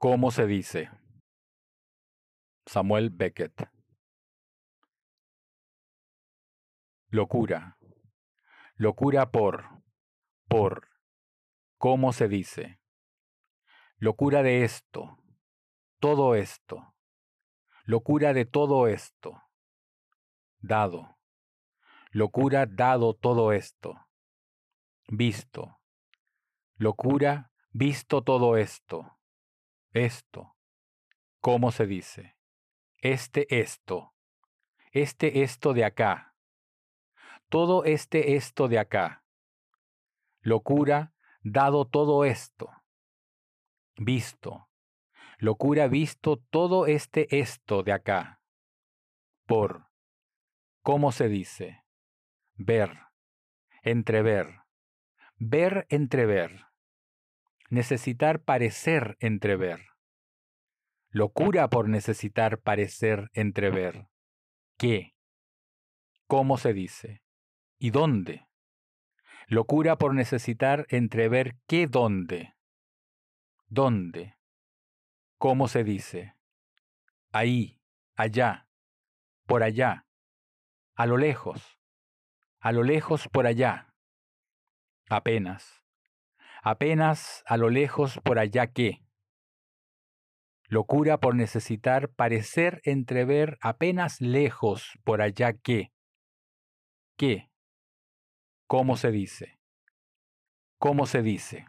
¿Cómo se dice? Samuel Beckett. Locura. Locura por, por, ¿cómo se dice? Locura de esto, todo esto. Locura de todo esto. Dado. Locura dado todo esto. Visto. Locura visto todo esto esto. ¿Cómo se dice? Este esto. Este esto de acá. Todo este esto de acá. Locura dado todo esto. Visto. Locura visto todo este esto de acá. Por. ¿Cómo se dice? Ver. Entrever. Ver entrever necesitar parecer entrever. Locura por necesitar parecer entrever. ¿Qué? ¿Cómo se dice? ¿Y dónde? Locura por necesitar entrever qué dónde. ¿Dónde? ¿Cómo se dice? Ahí, allá, por allá, a lo lejos, a lo lejos por allá, apenas apenas a lo lejos por allá que. Locura por necesitar parecer entrever apenas lejos por allá que. ¿Qué? ¿Cómo se dice? ¿Cómo se dice?